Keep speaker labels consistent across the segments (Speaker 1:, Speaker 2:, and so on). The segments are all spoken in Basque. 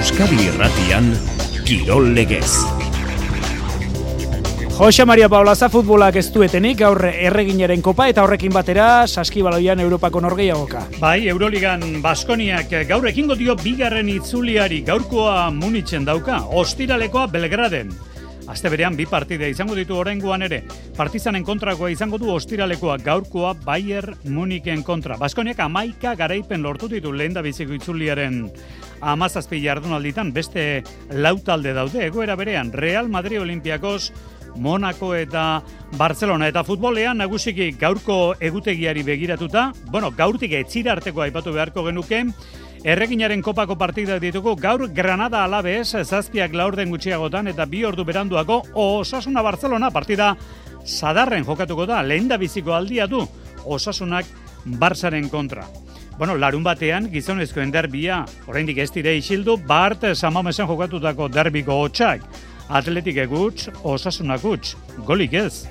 Speaker 1: Euskadi Irratian Kirol Legez.
Speaker 2: Jose Maria Paulaza futbolak ez duetenik gaur erreginaren kopa eta horrekin batera saskibaloian Europako norgeiagoka.
Speaker 3: Bai, Euroligan Baskoniak gaur ekingo dio bigarren itzuliari gaurkoa munitzen dauka, ostiralekoa Belgraden. Aste berean bi partide izango ditu oraingoan ere. Partizanen kontrakoa izango du ostiralekoa gaurkoa Bayer Muniken kontra. Baskoniak amaika garaipen lortu ditu lehen da biziko itzuliaren amazazpi jardunalditan beste lautalde daude egoera berean Real Madrid Olimpiakos Monaco eta Barcelona eta futbolean nagusiki gaurko egutegiari begiratuta, bueno, gaurtik etzira arteko aipatu beharko genuke, Erreginaren kopako partida ditugu gaur Granada alabez zazpiak laurden gutxiagotan eta bi ordu beranduako Osasuna Barcelona partida sadarren jokatuko da lehen biziko aldia du Osasunak Barzaren kontra. Bueno, larun batean gizonezkoen derbia, oraindik ez dire isildu, Bart Samamesen jokatutako derbiko hotxak. Atletik egutz, Osasunak utz, golik ez.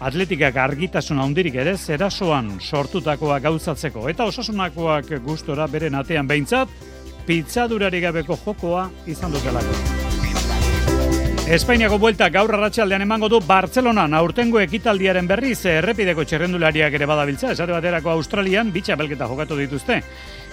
Speaker 3: Atletikak argitasun handirik ere zerasoan sortutakoa gauzatzeko eta osasunakoak gustora beren atean behintzat, pizzadurari gabeko jokoa izan dutelako. Espainiako buelta gaur arratsaldean emango du Bartzelonan aurtengo ekitaldiaren berriz errepideko txerrendulariak ere badabiltza, esate baterako Australian bitxa belketa jokatu dituzte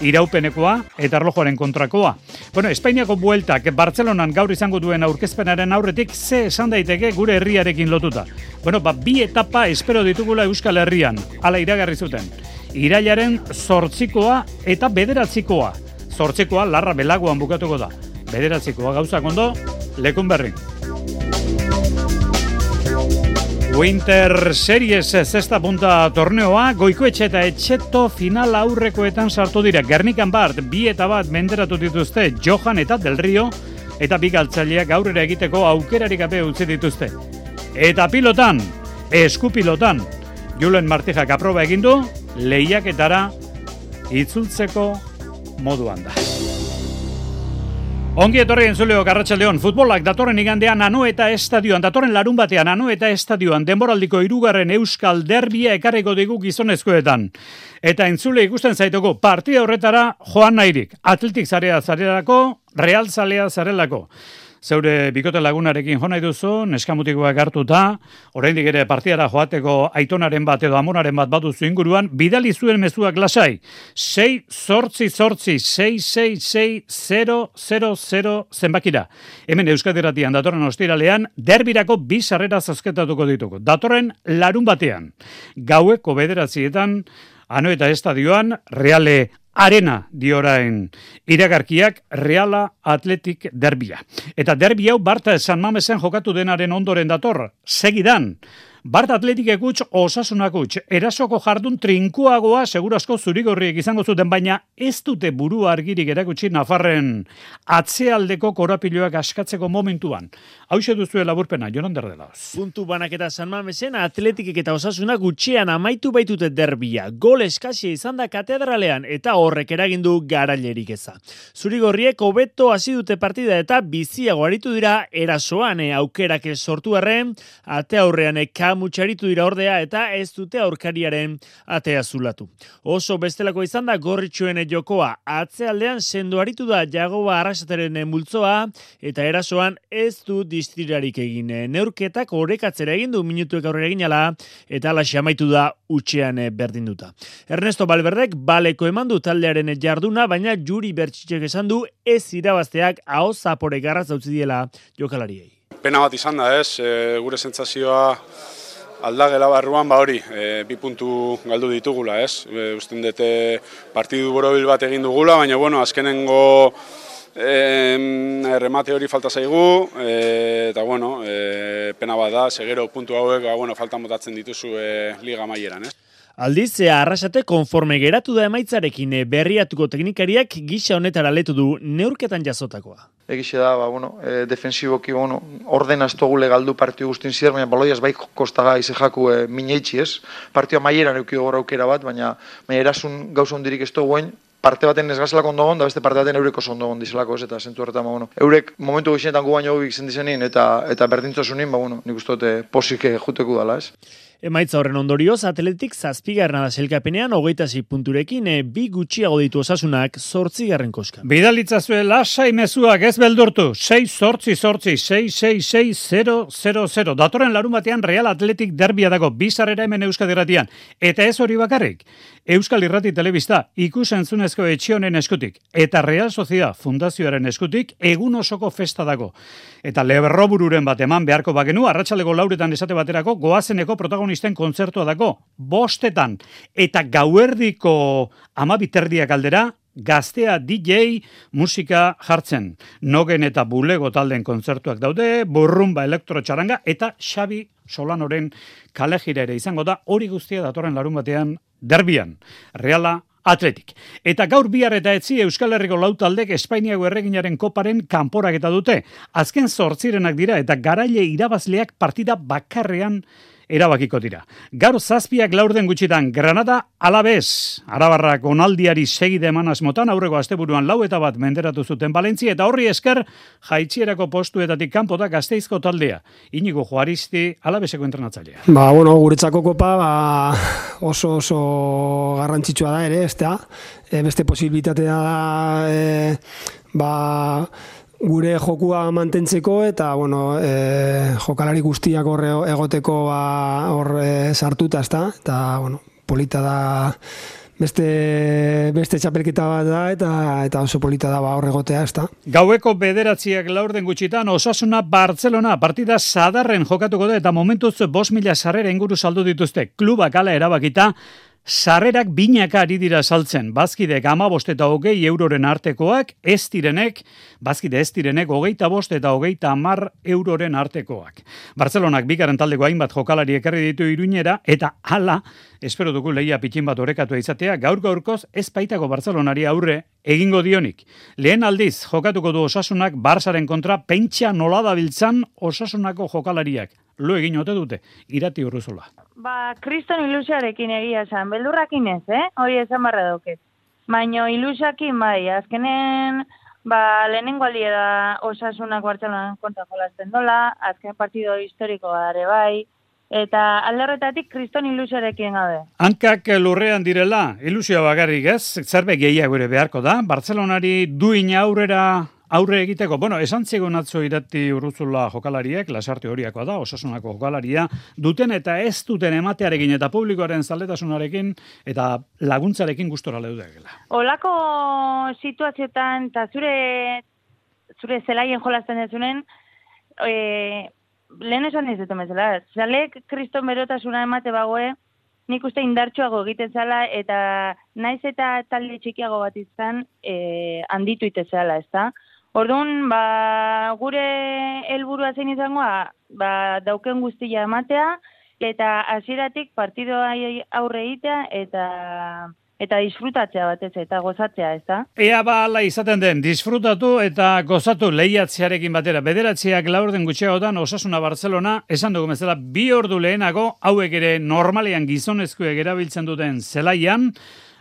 Speaker 3: iraupenekoa eta arlojoaren kontrakoa. Bueno, Espainiako bueltak Bartzelonan gaur izango duen aurkezpenaren aurretik ze esan daiteke gure herriarekin lotuta. Bueno, ba, bi etapa espero ditugula Euskal Herrian, ala iragarri zuten. Irailaren zortzikoa eta bederatzikoa. Zortzikoa larra belagoan bukatuko da. Bederatzikoa gauzak ondo, lekun berri. Winter Series zesta punta torneoa, goiko etxe eta etxeto final aurrekoetan sartu dira. Gernikan bart, bi eta bat menderatu dituzte Johan eta Del Rio, eta bi galtzaileak aurrera egiteko aukerarik gabe utzi dituzte. Eta pilotan, eskupilotan, Julen Martijak aproba egindu, lehiaketara itzultzeko moduan da. Ongi etorri entzuleo Garratxaldeon, futbolak datorren igandean anu eta estadioan, datorren larun batean anu eta estadioan, denboraldiko irugarren euskal derbia ekarriko digu gizonezkoetan. Eta entzule ikusten zaituko, partida horretara joan nahirik, atletik zarea zarelako, real zalea zarelako zeure bikote lagunarekin jo nahi duzu, neskamutikoak hartuta, oraindik ere partiara joateko aitonaren bat edo amonaren bat baduzu inguruan, bidali zuen mezuak lasai. 6 sortzi sortzi 6 6 6 0 0 0 zenbakira. Hemen Euskadiratian datorren ostiralean, derbirako bi sarrera zazketatuko dituko. Datorren larun batean. Gaueko bederatzietan, ano eta estadioan, reale arena diorain iragarkiak Reala Atletik derbia. Eta derbi hau Barta San Mamesen jokatu denaren ondoren dator, segidan, Bart Atletik egutx osasunak utx, erasoko jardun trinkuagoa segurasko zurigorriek izango zuten, baina ez dute buru argirik erakutsi Nafarren atzealdeko korapiloak askatzeko momentuan. Hau duzu laburpena, jonan derdela.
Speaker 4: Puntu banaketa San Mamesen atletikek eta osasunak gutxean amaitu baitute derbia. Gol eskasia izan da katedralean eta horrek eragindu garailerik eza. Zurigorriek hobeto hasi dute partida eta biziago aritu dira erasoan eh, aukerak sortu arren, ate aurrean eka mutxaritu dira ordea eta ez dute aurkariaren atea zulatu. Oso bestelako izan da gorritxuen jokoa, atzealdean sendo aritu da jagoa arrasateren multzoa eta erasoan ez du distirarik egin. Neurketak orekatzera egin du minutuek aurrera egin ala, eta ala xamaitu da utxean berdin duta. Ernesto Balberdek baleko eman du taldearen jarduna, baina juri bertxitxek esan du ez irabazteak hau zapore garraz dautzi diela jokalariei.
Speaker 5: Pena bat izan da ez, e, gure sentsazioa aldagela barruan ba hori, e, bi puntu galdu ditugula, ez? E, usten dute partidu borobil bat egin dugula, baina bueno, azkenengo e, remate hori falta zaigu, e, eta bueno, e, pena bat da, segero puntu hauek, ba, bueno, falta motatzen dituzu e, liga maieran, ez?
Speaker 4: Aldizea arrasate konforme geratu da emaitzarekin berriatuko teknikariak gisa honetara letu du neurketan jasotakoa.
Speaker 6: Egixe da, ba, bueno, e, defensiboki, bueno, orden aztogule galdu partiu guztin zier, baina baloiaz bai kostaga ize jaku e, mineitzi ez. Partioa maieran eukio gora aukera bat, baina, baina erasun gauza hondirik ez duguen, parte baten ez gazela ondo da beste parte baten eureko ondo gondi dizelako ez, eta zentu horretan, ba, bueno, eurek momentu gizienetan gu baino guk izen eta, eta berdintzosunin, ba, bueno, nik uste dute posik juteko dala ez.
Speaker 4: Emaitza horren ondorioz, atletik zazpigarna da selkapenean, hogeita punturekin, e, bi gutxiago ditu osasunak zortzigarren koska.
Speaker 3: Bidalitza zuen lasai mezuak ez beldurtu, 6 sortzi sortzi, 6 6 6 0 0 0. Datoren larun batean Real Atletik derbia dago, bizarrera hemen Euskadi Irratian. Eta ez hori bakarrik, Euskal Irrati Telebista ikusen zunezko etxionen eskutik, eta Real Sociedad Fundazioaren eskutik, egun osoko festa dago. Eta leberrobururen bat eman beharko bagenu, arratsaleko lauretan esate baterako, goazeneko protagonisten kontzertua dago, bostetan, eta gauerdiko amabiterdiak aldera, gaztea DJ musika jartzen. Nogen eta bulego talden kontzertuak daude, burrumba elektrotxaranga, eta Xabi Solanoren kalejira ere izango da, hori guztia datorren larun batean derbian. Reala Atletik. Eta gaur bihar eta etzi Euskal Herriko lautaldek Espainiago erreginaren koparen kanporak eta dute. Azken zortzirenak dira eta garaile irabazleak partida bakarrean erabakiko dira. Gaur zazpiak laurden gutxitan Granada alabez. Arabarrak onaldiari segide eman asmotan aurreko asteburuan lau eta bat menderatu zuten Valentzia eta horri esker jaitsierako postuetatik kanpota gazteizko taldea. Inigo Juaristi alabezeko entrenatzailea.
Speaker 7: Ba, bueno, guretzako kopa ba, oso oso garrantzitsua da ere, ez da? E, beste posibilitatea da, e, ba, gure jokua mantentzeko eta bueno, e, jokalari guztiak hor egoteko ba, hor e, sartuta, ezta? Eta bueno, polita da beste beste txapelketa bat da eta eta oso polita da ba hor egotea, ezta?
Speaker 3: Gaueko bederatziak laurden gutxitan Osasuna Barcelona partida sadarren jokatuko da eta momentuz 5000 sarrera inguru saldu dituzte. Klubak ala erabakita Sarrerak binaka ari dira saltzen, bazkidek ama bost eta hogei euroren artekoak, ez direnek, bazkide ez direnek, hogeita bost eta hogeita amar euroren artekoak. Barcelonak bigaren taldeko hainbat jokalari ekarri ditu iruñera, eta hala, espero dugu lehia pitin bat orekatu izatea, gaur gaurkoz ez baitako Barcelonari aurre egingo dionik. Lehen aldiz, jokatuko du osasunak, Barsaren kontra, pentsa nola dabiltzan osasunako jokalariak lo egin ote dute, irati urruzola.
Speaker 8: Ba, kriston ilusiarekin egia esan, beldurrakin ez, eh? Hori esan barra dauket. Baina ilusiakin bai, azkenen, ba, lehenengo aldia da osasunak bartzelonan konta jolazten dola, azken partido historiko gare bai, eta alderretatik kriston ilusiarekin gabe.
Speaker 3: Hankak lurrean direla, ilusioa bagarrik ez, zerbe gehiago ere beharko da, Bartzelonari duin aurrera aurre egiteko, bueno, esan zigun atzo irati urruzula jokalariek, lasarte horiakoa da, osasunako jokalaria, duten eta ez duten ematearekin eta publikoaren zaldetasunarekin eta laguntzarekin gustora leudegela.
Speaker 8: Olako situazioetan eta zure zure zelaien jolazten dezunen, e, lehen esan ez dut emezela, zalek kriston berotasuna emate bagoe, nik uste indartsuago egiten zala eta naiz eta talde txikiago bat izan e, handitu itezela, ez da? Orduan, ba, gure helburua zein izangoa, ba, dauken guztia ematea, eta hasieratik partidoa aurre egitea, eta eta disfrutatzea batez eta gozatzea, ez da?
Speaker 3: Ea ba ala izaten den, disfrutatu eta gozatu lehiatzearekin batera. Bederatziak laurden gutxeagotan Osasuna Barcelona, esan dugu bezala, bi ordu lehenago, hauek ere normalean gizonezkoek erabiltzen duten zelaian,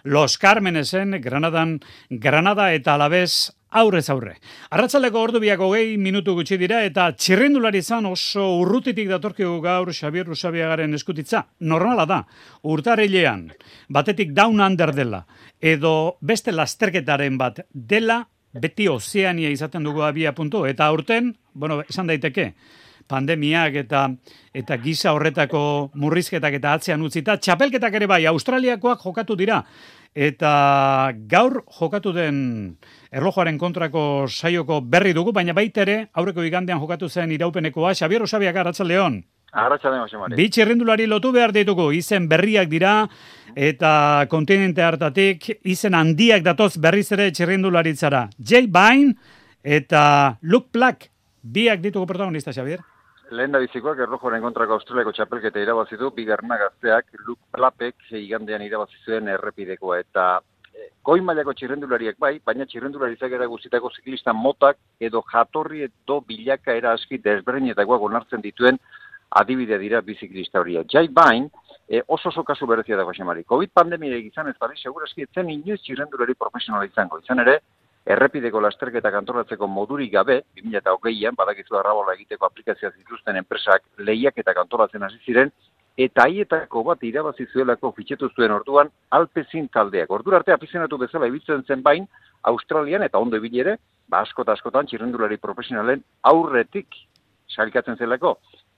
Speaker 3: Los Carmenesen, Granadan, Granada eta Alabez aurrez aurre. Arratzaleko ordu biako gehi minutu gutxi dira eta txirrendulari izan oso urrutitik datorkigu gaur Xabier Rusabiagaren eskutitza. Normala da, urtarrilean, batetik down under dela, edo beste lasterketaren bat dela, beti ozeania izaten dugu abia puntu, eta aurten, bueno, esan daiteke, pandemiak eta eta giza horretako murrizketak eta atzean utzita, txapelketak ere bai, Australiakoak jokatu dira, eta gaur jokatu den erlojoaren kontrako saioko berri dugu, baina baita ere, aurreko igandean jokatu zen iraupenekoa, Xabier Osabiak Arratza Leon.
Speaker 9: Arratza Leon,
Speaker 3: Bitsi lotu behar ditugu, izen berriak dira, eta kontinente hartatik, izen handiak datoz berriz ere txirrendularitzara. Jay Bain eta Luke Plack, biak ditugu protagonista, Xabier.
Speaker 9: Lehen da bizikoak errojoren kontrako australiako txapelketa irabazitu, bigarna gazteak Luke Plapek igandean irabazizuen errepidekoa. Eta goi mailako txirrendulariak bai, baina txirrendularizak era guztietako ziklista motak edo jatorri edo bilaka era aski desberdinetakoak onartzen dituen adibide dira biziklista horiek. Jai bain, e, oso oso kasu berezia dago xemari. COVID pandemia izan ez bari, segurazki etzen inoiz txirrendulari profesionala izango. Izan ere, errepideko lasterketa kantoratzeko modurik gabe, 2008an, badakizu arrabola egiteko aplikazioa zituzten enpresak lehiak eta kantoratzen hasi ziren, eta haietako bat irabazi zuelako fitxetu zuen orduan Alpezin taldeak. Ordura arte afizionatu bezala ibiltzen zen bain Australian eta ondo ibilere, ba askota askotan txirrendulari profesionalen aurretik salikatzen zelako.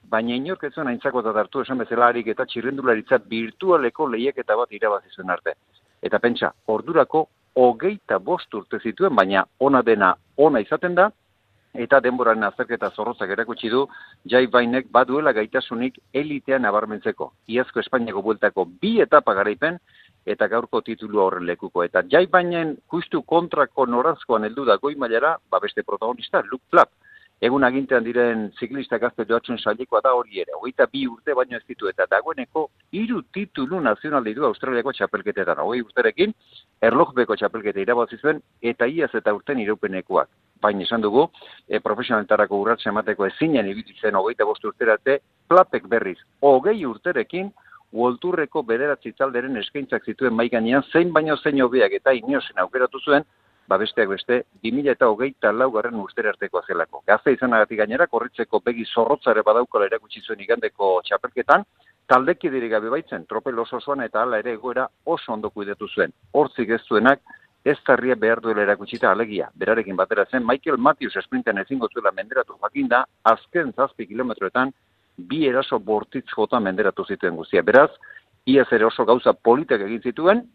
Speaker 9: Baina inork ez zuen aintzako eta hartu esan bezala harik eta txirrendularitza virtualeko lehiak bat irabazi zuen arte. Eta pentsa, ordurako hogeita bost urte zituen, baina ona dena ona izaten da, eta denboraren azterketa zorrozak erakutsi du, jai bainek baduela gaitasunik elitean nabarmentzeko. Iazko Espainiako bueltako bi etapa garaipen, eta gaurko titulu horren lekuko. Eta jai bainen kustu kontrako norazkoan heldu da goi mailara, ba beste protagonista, Luke Flap. Egun agintean diren ziklista gazte joatzen sailekoa da hori ere. Hogeita bi urte baino ez ditu eta dagoeneko hiru titulu nazional ditu Australiako txapelketetan. Hogei urterekin, erlojbeko txapelketa irabazi zuen eta iaz eta urten iraupenekoak. Baina esan dugu, e, profesionalentarako urratxe emateko ezinen ibitzen hogeita bost urterate, plapek berriz. Hogei urterekin, Uolturreko bederatzi talderen eskaintzak zituen maiganean zein baino zein hobeak eta inozen aukeratu zuen, ba besteak beste, 2000 eta hogeita laugarren urtere arteko azelako. Gazte izanagatik gainera, korritzeko begi zorrotzare badaukala erakutsi zuen igandeko txapelketan, taldeki diri gabe baitzen, tropel oso zoan eta ala ere egoera oso ondo kuidatu zuen. Hortzik ez zuenak, ez tarria behar duela erakutsita alegia. Berarekin batera zen, Michael Matthews esprinten ezingo zuela menderatu jakinda, azken zazpi kilometroetan, bi eraso bortitz jota menderatu zituen guztia. Beraz, iaz ere oso gauza politak egin zituen,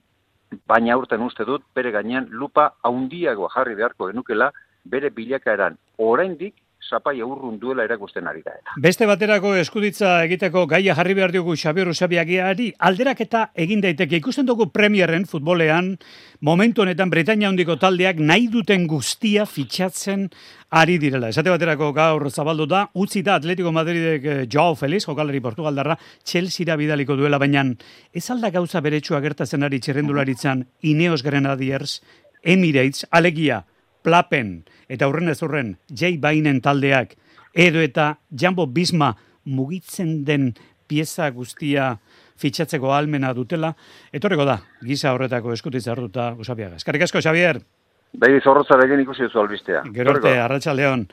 Speaker 9: baina aurten uste dut bere gainean lupa haundiagoa jarri beharko genukela bere bilakaeran. Oraindik sapai aurrun duela erakusten ari da eta.
Speaker 3: Beste baterako eskuditza egiteko gaia jarri behar diogu Xabier Usabiagiari, alderak eta egin daiteke ikusten dugu premierren futbolean, momentu honetan Bretania handiko taldeak nahi duten guztia fitxatzen ari direla. Esate baterako gaur zabaldu da, utzi da Atletico Madridek eh, Joao Feliz, jokalari Portugaldarra, Chelsea bidaliko duela, baina ez alda gauza beretsua gertatzen ari txerrendularitzan Ineos Grenadiers, Emirates, alegia, Plapen, eta aurren ez horren Jay Bainen taldeak edo eta Jambo Bisma mugitzen den pieza guztia fitxatzeko almena dutela, etorreko da, giza horretako eskutitza hartuta usabiaga. Eskarrik asko, Xavier!
Speaker 9: Bai, zorrotzarekin ikusi duzu albistea.
Speaker 3: Gero arte, Arratxaldeon.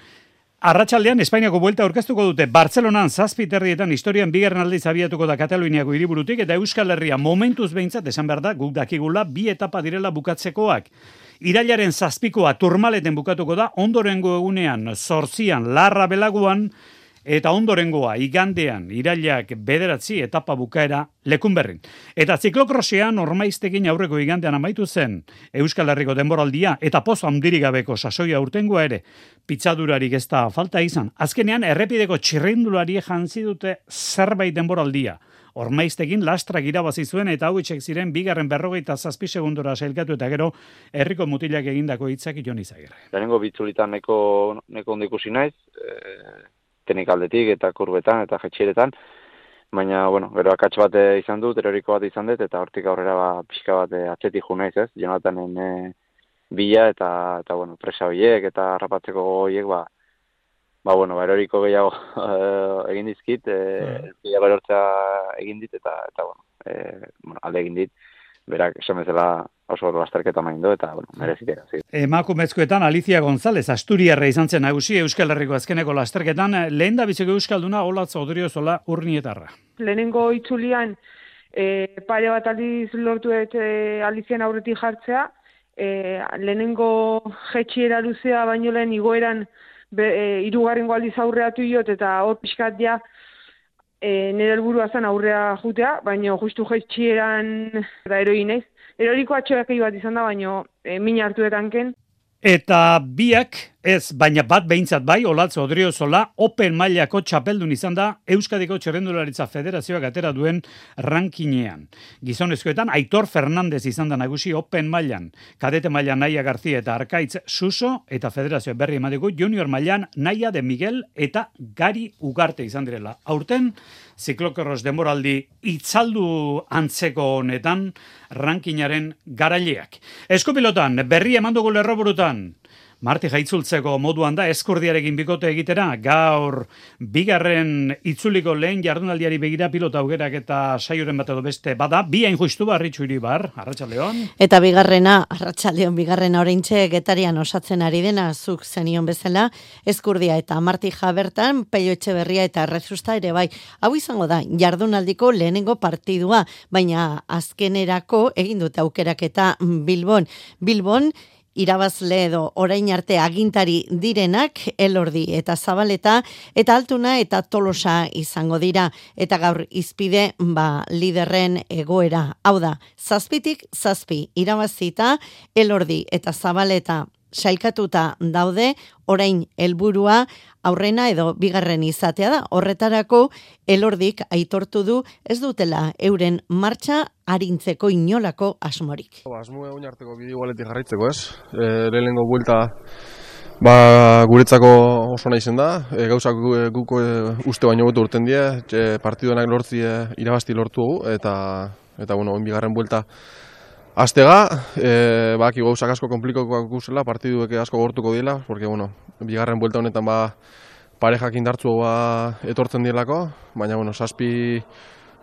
Speaker 3: Arratxaldean, Espainiako buelta aurkeztuko dute Bartzelonan zazpiterrietan historian bigarren aldiz abiatuko da Kataluniako hiriburutik eta Euskal Herria momentuz behintzat esan behar da guk dakigula bi etapa direla bukatzekoak. Irailaren zazpikoa turmaleten bukatuko da, ondorengo egunean zortzian larra belaguan, eta ondorengoa igandean irailak bederatzi etapa bukaera lekunberrin. Eta ziklokrosean ormaiztekin aurreko igandean amaitu zen Euskal Herriko denboraldia eta pozo handirik gabeko sasoia urtengoa ere pitzadurarik ez da falta izan. Azkenean errepideko txirrindulari jantzi dute zerbait denboraldia. Ormaiztekin lastrak irabazi zuen eta hau ziren bigarren berrogeita zazpi segundora sailkatu eta gero herriko mutilak egindako hitzak jon izagirre.
Speaker 10: Lehenengo bitzulitan neko, neko ondo ikusi naiz, e, tenikaldetik eta kurbetan eta jetxiretan, baina, bueno, gero akatx bat izan dut, eroriko bat izan dut, eta hortik aurrera ba, pixka bat atzetik ju naiz, ez? Jonatanen e, bila eta, eta bueno, presa horiek eta rapatzeko horiek, ba, ba, bueno, ba, eroriko gehiago eh, egin dizkit, e, gehiago erortza egin dit, eta, eta bueno, e, bueno, alde egin dit, berak esan bezala oso lasterketa main du, eta, bueno, merezitera. Sí.
Speaker 3: Emakumezkoetan Alicia González, Asturiarra izan zen nagusi Euskal Herriko azkeneko lasterketan, lehen da biziko Euskalduna, olatza odorio zola urnietarra.
Speaker 11: Lehenengo itzulian, e, pare bat aldiz lortu e, Alizian aurretik jartzea, e, lehenengo jetxiera luzea baino lehen igoeran be, e, irugarrengo aldiz aurreatu iot, eta hor pixkat ja, e, nire helburua zen aurrea jutea, baina justu jaitxieran da eroi naiz. Eroriko atxoak bat izan da, baina e, min hartu etanken.
Speaker 3: Eta biak, ez, baina bat behintzat bai, olatzo odrio zola, Open mailako txapeldun izan da Euskadiko Txerrendularitza Federazioak atera duen rankinean. Gizonezkoetan, Aitor Fernandez izan da nagusi Open mailan, kadete mailan Naia Garzia eta Arkaitz Suso, eta Federazio berri emateko junior mailan Naia de Miguel eta Gari Ugarte izan direla. Aurten, ziklokorros demoraldi itzaldu antzeko honetan rankinaren garaileak. Eskopilotan, berri emandugu lerroburutan, Marti jaitzultzeko moduan da eskurdiarekin bikote egitera, gaur bigarren itzuliko lehen jardunaldiari begira pilota augerak eta saioren bat edo beste bada, bi hain justu barritxu bar, Arratxaldeon.
Speaker 12: Eta bigarrena, Arratxaldeon bigarrena oraintxe getarian osatzen ari dena, zuk zenion bezala, eskurdia eta Marti jabertan, peio etxe berria eta rezusta ere bai. Hau izango da, jardunaldiko lehenengo partidua, baina azkenerako egin dute aukerak eta Bilbon. Bilbon, irabazle edo orain arte agintari direnak elordi eta zabaleta eta altuna eta tolosa izango dira. Eta gaur izpide ba liderren egoera. Hau da zazpitik zazpi irabazita elordi eta zabaleta sailkatuta daude, orain helburua aurrena edo bigarren izatea da. Horretarako elordik aitortu du ez dutela euren martxa arintzeko inolako asmorik.
Speaker 13: Asmo egun arteko bide igualetik jarraitzeko ez. E, lehenengo buelta ba, guretzako oso nahi zen da. E, gauzak guko e, uste baino gotu urten die. E, partiduenak lortzi e, irabazti lortu eta, eta bueno, bigarren buelta Aztega, e, ba, aki gauzak asko komplikoko guzela, partiduek asko gortuko dila, porque, bueno, bigarren buelta honetan ba, parejak indartzu ba, etortzen dielako, baina, bueno, saspi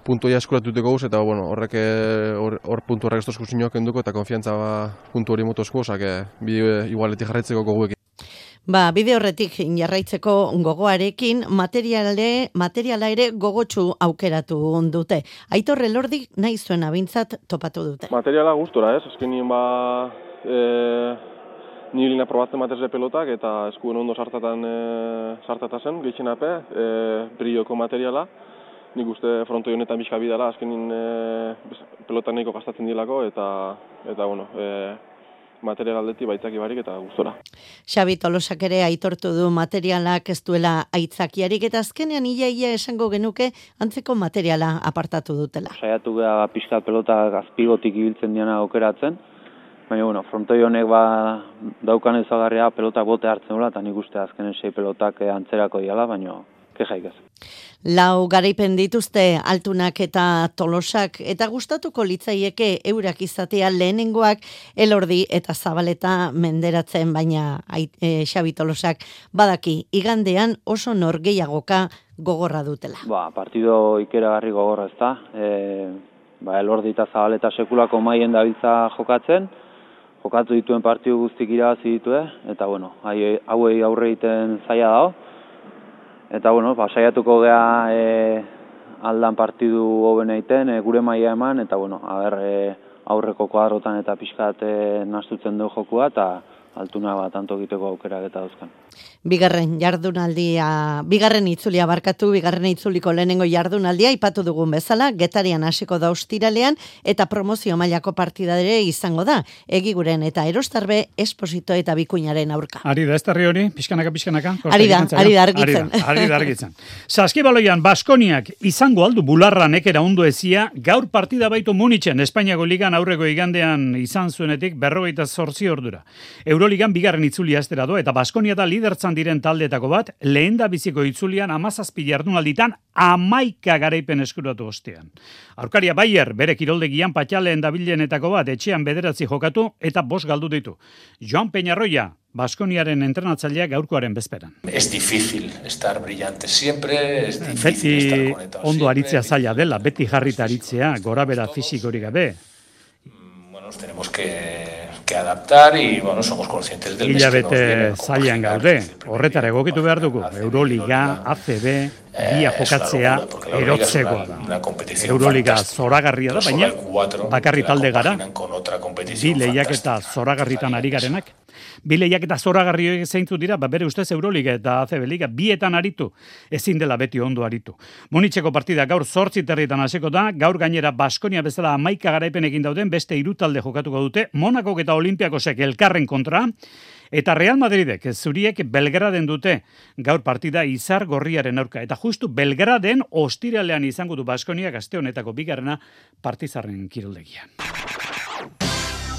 Speaker 13: puntu ja eskuratuteko guz, eta, bueno, horrek hor, hor puntu horrek ez tozku enduko, eta konfiantza ba, puntu hori motozko, osak, bide igualetik jarraitzeko goguekin.
Speaker 12: Ba, bide horretik jarraitzeko gogoarekin materiale, materiala ere gogotsu aukeratu dute. Aitor Elordi nahi zuen abintzat topatu dute.
Speaker 13: Materiala gustora, ez? Esken nien ba e, nilina probatzen matezle pelotak eta eskuen ondo sartatan e, sartatazen, gehitxen ape, e, brioko materiala. Nik uste frontoi honetan bizka bidala, azken nien e, pelotan nahiko gastatzen dilako eta, eta bueno, e, material aldeti baitzaki barik eta gustora.
Speaker 12: Xabi Tolosak ere aitortu du materialak ez duela aitzakiarik eta azkenean ia ia esango genuke antzeko materiala apartatu dutela.
Speaker 10: Saiatu gara pixkat pelota azpigotik ibiltzen diana okeratzen, baina bueno, frontoi honek ba daukan ezagarria pelota bote hartzen dula eta nik uste azkenen sei pelotak antzerako diala, baina kejaik ez.
Speaker 12: Lau garaipen dituzte altunak eta tolosak eta gustatuko litzaieke eurak izatea lehenengoak elordi eta zabaleta menderatzen baina e, xabi tolosak badaki igandean oso norgeiagoka gogorra dutela.
Speaker 10: Ba, partido ikeragarri gogorra ez da. E, ba, elordi eta zabaleta sekulako maien dabiltza jokatzen, jokatu dituen partidu guztik irabazi ditue, eta bueno, hauei aurre egiten zaila dago. Eta, bueno, ba, saiatuko gea e, aldan partidu hoben egiten, e, gure maia eman, eta, bueno, haber, e, aurreko kuadrotan eta pixkat e, nastutzen du jokua, eta altuna bat tanto egiteko aukera eta dauzkan.
Speaker 12: Bigarren jardunaldia, bigarren itzulia barkatu, bigarren itzuliko lehenengo jardunaldia ipatu dugun bezala, getarian hasiko da ostiralean eta promozio mailako partida ere izango da. Egiguren eta erostarbe esposito eta bikuinaren aurka.
Speaker 3: Ari da, ez hori, pixkanaka, pixkanaka.
Speaker 12: Ari da, ari da argitzen.
Speaker 3: Ari da, argitzen. Saskibaloian, Baskoniak izango aldu bularra nekera ondo ezia, gaur partida baitu munitzen Espainiako ligan aurreko igandean izan zuenetik berrogeita zortzi ordura. Euroligan bigarren itzulia estera do, eta Baskonia da lidertzan diren taldetako bat, lehen da biziko itzulian amazazpi jardunalditan amaika garaipen eskuratu ostean. Aurkaria Bayer bere kiroldegian patxaleen dabilenetako bat etxean bederatzi jokatu eta bos galdu ditu. Joan Peñarroia, Baskoniaren entrenatzaileak gaurkoaren bezperan.
Speaker 14: Es difícil estar brillante siempre, es difícil beti estar conectado
Speaker 3: ondo aritzea zaila dela, beti jarrita aritzea, gora bera fisikorik gabe.
Speaker 14: Bueno, tenemos que que adaptar y bueno, somos conscientes del
Speaker 3: viene. zailan gaude, horretara egokitu behar dugu, Euroliga, ACB, bia jokatzea, erotzeko da. Euroliga zoragarria da, baina bakarri talde gara, bi lehiak eta zoragarritan ari garenak. Bi lehiak eta zoragarri zeintzu dira, ba, bere ustez Euroliga eta ACB Liga, bietan aritu, ezin dela beti ondo aritu. Monitzeko partida gaur zortzi terrietan haseko da, gaur gainera Baskonia bezala amaika garaipenekin dauden, beste irutalde jokatuko dute, Monako eta Olimpiakosek elkarren kontra, Eta Real Madridek zuriek Belgraden dute gaur partida izar gorriaren aurka. Eta justu Belgraden ostiralean izango du Baskonia gazte honetako bigarrena partizarren kiroldegian.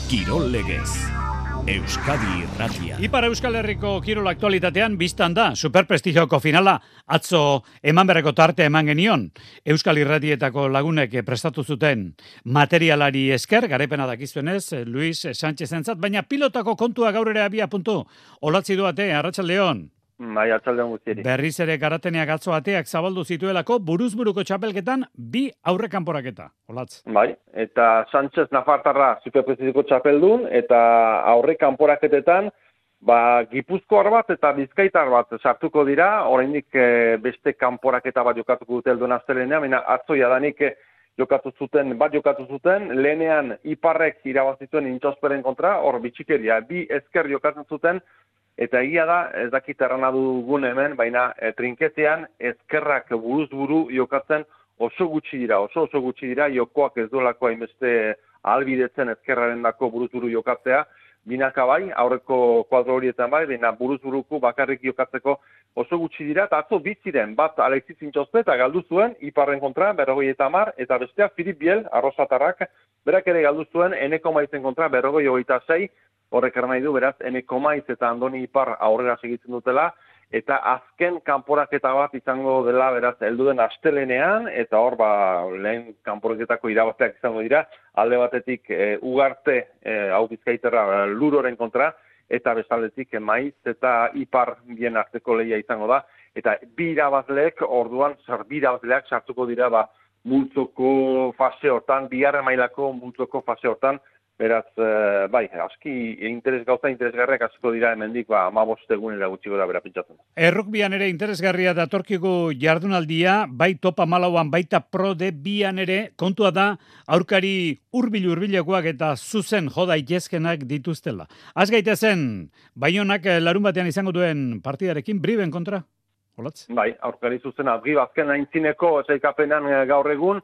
Speaker 1: Kirol legez. Euskadi Irratia.
Speaker 3: Ipar Euskal Herriko kirol aktualitatean biztan da, superprestigioko finala, atzo eman berreko tarte eman genion, Euskal Irratietako lagunek prestatu zuten materialari esker, garepena dakizuenez, Luis Sánchez entzat, baina pilotako kontua gaur ere abia puntu, olatzi duate, arratsaldeon.
Speaker 15: Bai, atzaldean guztieri.
Speaker 3: Berriz ere garateneak atzo ateak zabaldu zituelako buruzburuko txapelketan bi aurre kanporaketa. Olatz.
Speaker 15: Bai, eta Sánchez Nafartarra superprestiziko txapeldun eta aurre kanporaketetan ba, Gipuzkoar bat eta Bizkaitar bat sartuko dira, oraindik e, beste kanporaketa bat jokatuko dute helduen astelenean, baina atzo jadanik e, jokatu zuten, bat jokatu zuten, lehenean Iparrek irabazituen intxosperen kontra, hor bitxikeria, bi esker jokatzen zuten, Eta egia da, ez dakit errana dugun hemen, baina e, trinketean ezkerrak buruz buru jokatzen oso gutxi dira, oso oso gutxi dira, jokoak ez dolako hainbeste albidetzen ezkerraren dako buruz buru jokatzea, binaka bai, aurreko kuadro horietan bai, baina buruz buruku bakarrik jokatzeko oso gutxi dira, eta atzo biziren, bat Alexis Intxospe eta galdu zuen, iparren kontra, berrogoi eta mar, eta bestea Filip Biel, arrozatarrak, berak ere galdu zuen, eneko maizen kontra, berrogoi hogeita zei, horrek nahi du, beraz, eneko maiz eta andoni ipar aurrera segitzen dutela, eta azken kanporaketa bat izango dela, beraz, helduden astelenean, eta hor, ba, lehen kanporaketako irabazteak izango dira, alde batetik e, ugarte, e, hau bizkaiterra, e, luroren kontra, eta bestaldetik e, maiz eta ipar bien arteko lehia izango da, eta bi irabazleek, orduan, zer bi irabazleak sartuko dira, ba, multzoko fase hortan, biharren mailako multzoko fase hortan, Beraz, uh, bai, aski interes gauza interesgarriak asko dira hemendik ba 15 egunera gutxi gora bera pentsatzen.
Speaker 3: Errukbian ere interesgarria datorkigu jardunaldia, bai topa malauan baita pro de bian ere kontua da aurkari hurbil hurbilekoak eta zuzen joda itezkenak dituztela. Az gaitezen, baionak eh, larun batean izango duen partidarekin briben kontra? Olatz?
Speaker 15: Bai, aurkari zuzen abri bazken aintzineko eh, gaur egun,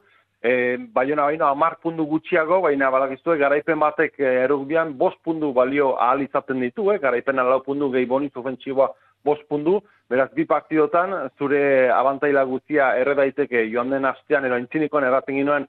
Speaker 15: E, baiona baina amar pundu gutxiago, baina badakizue garaipen batek e, erugbian bost pundu balio ahal izaten ditu, eh? garaipen alau pundu gehi boniz ofentsiboa bost pundu, beraz bi partidotan zure abantaila guztia erre daiteke joan den astean, ero intzinikoan erraten ginoen,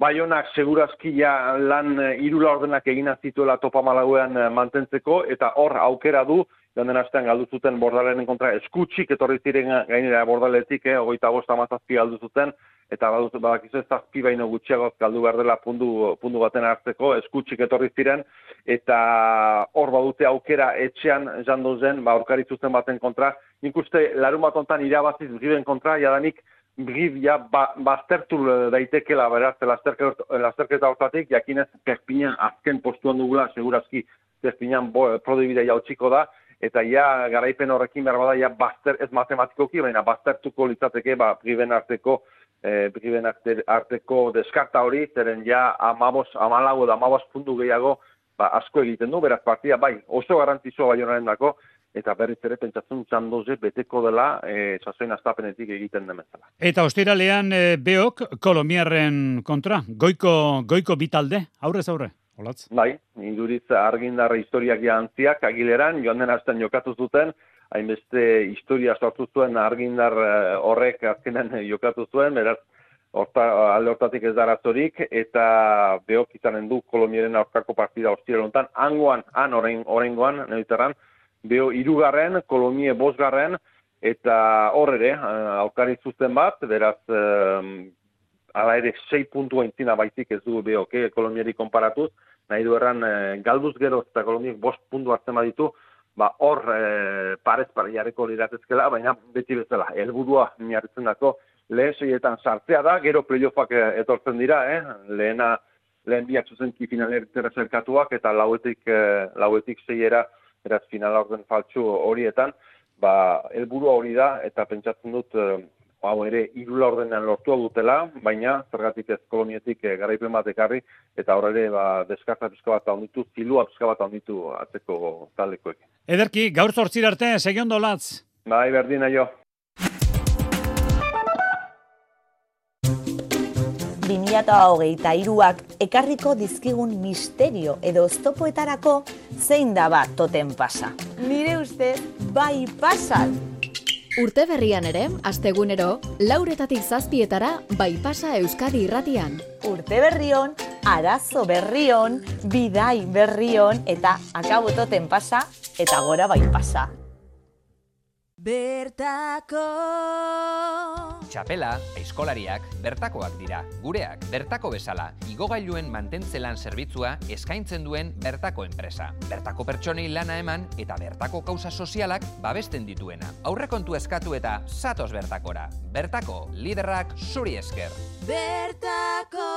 Speaker 15: Baionak segurazki ja lan e, irula ordenak egin zituela topa malaguean e, mantentzeko, eta hor aukera du, joan den astean galdu zuten bordalenen kontra eskutsik etorri ziren gainera bordaletik, eh, ogoita bosta mazazpi galdu zuten, eta badakizu ez zazpi baino gutxiagoz galdu behar dela pundu, pundu baten hartzeko, eskutsik etorri ziren, eta hor badute aukera etxean jando zen, ba, orkari zuzen baten kontra. Nik uste, larun bat ontan irabaziz giben kontra, jadanik, Brib ja ba, baztertu daitekela beraz lasterketa hortatik, jakinez Perpignan azken postuan dugula, segurazki Perpignan prodibidea jautsiko da, eta ja garaipen horrekin behar bada, ja bazter, ez matematikoki, baina baztertuko litzateke, ba, Briben arteko e, Briben arteko deskarta hori, zeren ja amabos, amalago da amabos puntu gehiago ba, asko egiten du, beraz partia bai, oso garantizua bai horren dako, eta berriz ere pentsatzen txandoze beteko dela e, sasoin astapenetik egiten demezala.
Speaker 3: Eta ostiralean e, beok kolomiarren kontra, goiko, goiko bitalde, aurrez aurre? Olatz?
Speaker 15: Bai, induriz argindarra historiak jantziak, agileran, joan den hasten jokatu zuten, hainbeste historia sortu zuen argindar eh, horrek azkenen jokatu zuen, beraz, Horta, alde hortatik ez darazorik, eta behok izanen du Kolombiaren aurkako partida hostia lontan, angoan, han orain, oraingoan, neuterran, beho irugarren, Kolombie bosgarren, eta hor ere, eh, aurkari zuzten bat, beraz, um, ala ere, sei puntu entzina baizik ez du beho, okay, Kolombiari konparatuz, nahi du erran, galduz gero eta Kolombiek bost puntu hartzen baditu, ba hor e, parez pare jarriko liratezkela, baina beti bezala, helburua miarritzen dako, lehen seietan sartzea da, gero playoffak e, etortzen dira, eh? lehena, lehen biak zuzenki finalertzera zerkatuak, eta lauetik, e, lauetik zeiera, eraz finala orden faltsu horietan, ba, helburua hori da, eta pentsatzen dut, e, hau ere irula ordenean lortua dutela, baina zergatik ez kolomietik e, garaipen bat ekarri, eta hor ere ba, deskarta pizka bat handitu, zilua pizka bat handitu atzeko talekoek.
Speaker 3: Ederki, gaur zortzir arte, segion dolatz.
Speaker 15: Bai, berdina jo.
Speaker 16: 2008 iruak ekarriko dizkigun misterio edo oztopoetarako zein daba toten pasa. Nire uste, bai pasan!
Speaker 17: Urte berrian ere, astegunero, lauretatik zazpietara bai pasa Euskadi irratian.
Speaker 16: Urte berrion, arazo berrion, bidai berrion, eta akabototen pasa, eta gora bai pasa.
Speaker 18: Bertako
Speaker 19: Txapela, eskolariak, bertakoak dira. Gureak, bertako bezala, igogailuen mantentzelan zerbitzua eskaintzen duen bertako enpresa. Bertako pertsonei lana eman eta bertako kauza sozialak babesten dituena. Aurrekontu eskatu eta satos bertakora. Bertako, liderrak zuri esker.
Speaker 18: Bertako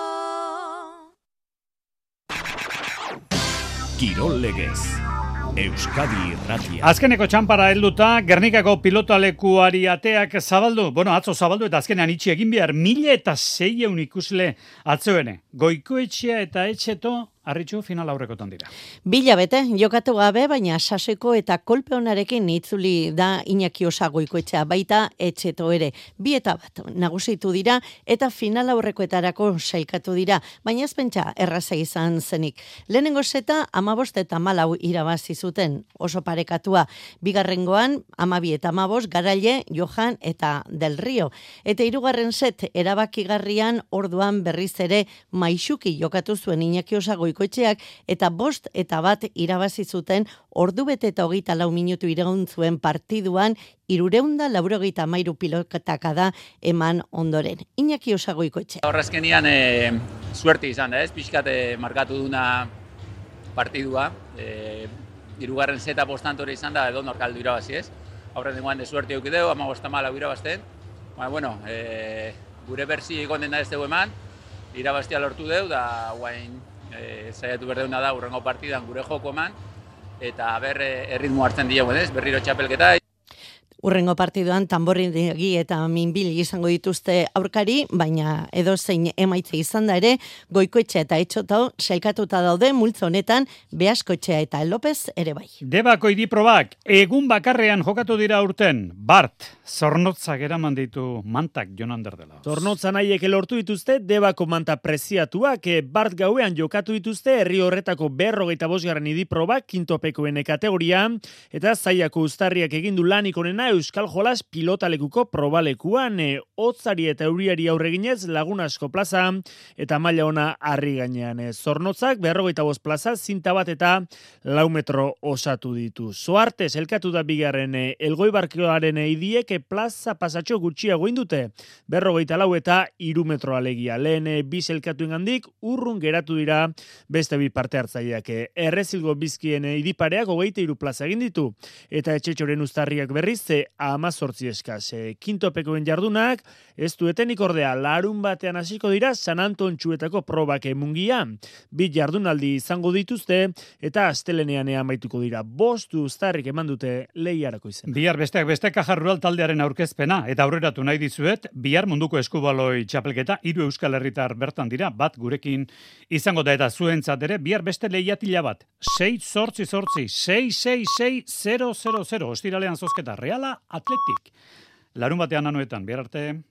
Speaker 1: Kirol legez. Euskadi Irratia.
Speaker 3: Azkeneko txampara helduta, Gernikako pilotalekuari ateak zabaldu, bueno, atzo zabaldu eta azkenean itxi egin behar, mila eta zeieun ikusle atzoene. Goikoetxea eta etxeto Arritxu final aurrekotan dira.
Speaker 12: Bila bete, jokatu gabe, baina saseko eta kolpe honarekin itzuli da Iñaki Osagoikoetxea baita etxeto ere. Bi eta bat nagusitu dira eta final aurrekoetarako sailkatu dira, baina ez pentsa erraza izan zenik. Lehenengo zeta amabost eta malau irabazi zuten oso parekatua. Bigarrengoan amabi eta amabos garaile Johan eta Del Rio. Eta hirugarren set erabakigarrian orduan berriz ere maixuki jokatu zuen Iñaki Osagoikoetxea goikoetxeak eta bost eta bat irabazi zuten ordu bete eta hogeita lau minutu iraun zuen partiduan irureunda laurogeita mairu pilotaka da eman ondoren. Iñaki osagoikoetxe.
Speaker 20: Horrezkenian e, suerte izan da ez, pixkate markatu duna partidua, e, irugarren zeta bostantore izan da edo norkaldu irabazi ez. Horren dengoan de suerte eukideu, ama bostamala irabazten. Baina, bueno, e, gure berzi egon den ez dugu eman, irabaztia lortu deu, da guain e, zaiatu berdeuna da urrengo partidan gure joko eman, eta ber erritmo hartzen diogu, ez? Berriro txapelketa.
Speaker 12: Urrengo partiduan tamborrindegi eta minbil izango dituzte aurkari, baina edo zein emaitze izan da ere, goikoetxe eta etxotau sailkatuta daude multzo honetan behaskotxea eta López ere bai.
Speaker 3: Debako idiprobak, egun bakarrean jokatu dira urten, Bart, zornotzak eraman ditu mantak jonan derdela.
Speaker 4: Zornotza nahiek elortu dituzte, debako manta preziatuak, e, Bart gauean jokatu dituzte, herri horretako berrogeita bosgarren idiprobak, kintopekoen kategoria, eta zaiako ustarriak egindu lanik onena Euskal Jolas pilotalekuko probalekuan, e, otzari eta euriari aurreginez lagun asko plaza, eta maila ona harri gainean. E, zornotzak, berrogeita bost plaza, zinta bat eta lau metro osatu ditu. Zoarte, zelkatu da bigarren e, elgoi barkioaren idiek e, plaza pasatxo gutxiago indute, berrogeita lau eta iru metro alegia. Lehen e, bi zelkatu ingandik, urrun geratu dira beste bi parte hartzaileak. E, errezilgo bizkien e, idipareak hogeita iru plaza egin ditu, eta etxetxoren ustarriak berriz, ze amazortzi eskaz. E, kintopekoen jardunak, ez duetenik ordea, larun batean hasiko dira San Anton txuetako probak emungia. Bi jardunaldi izango dituzte, eta astelenean amaituko dira. Bostu ustarrik eman dute lehiarako izen.
Speaker 3: Bihar besteak beste kajarrual taldearen aurkezpena, eta aurreratu nahi dizuet, bihar munduko eskubaloi txapelketa, hiru euskal herritar bertan dira, bat gurekin izango da eta zuentzat ere, bihar beste lehiatila bat. 6 sortzi sortzi, 6 6 6 0 0 0, ostiralean zozketa, reala, atletik. Larun batean anuetan, behar arte.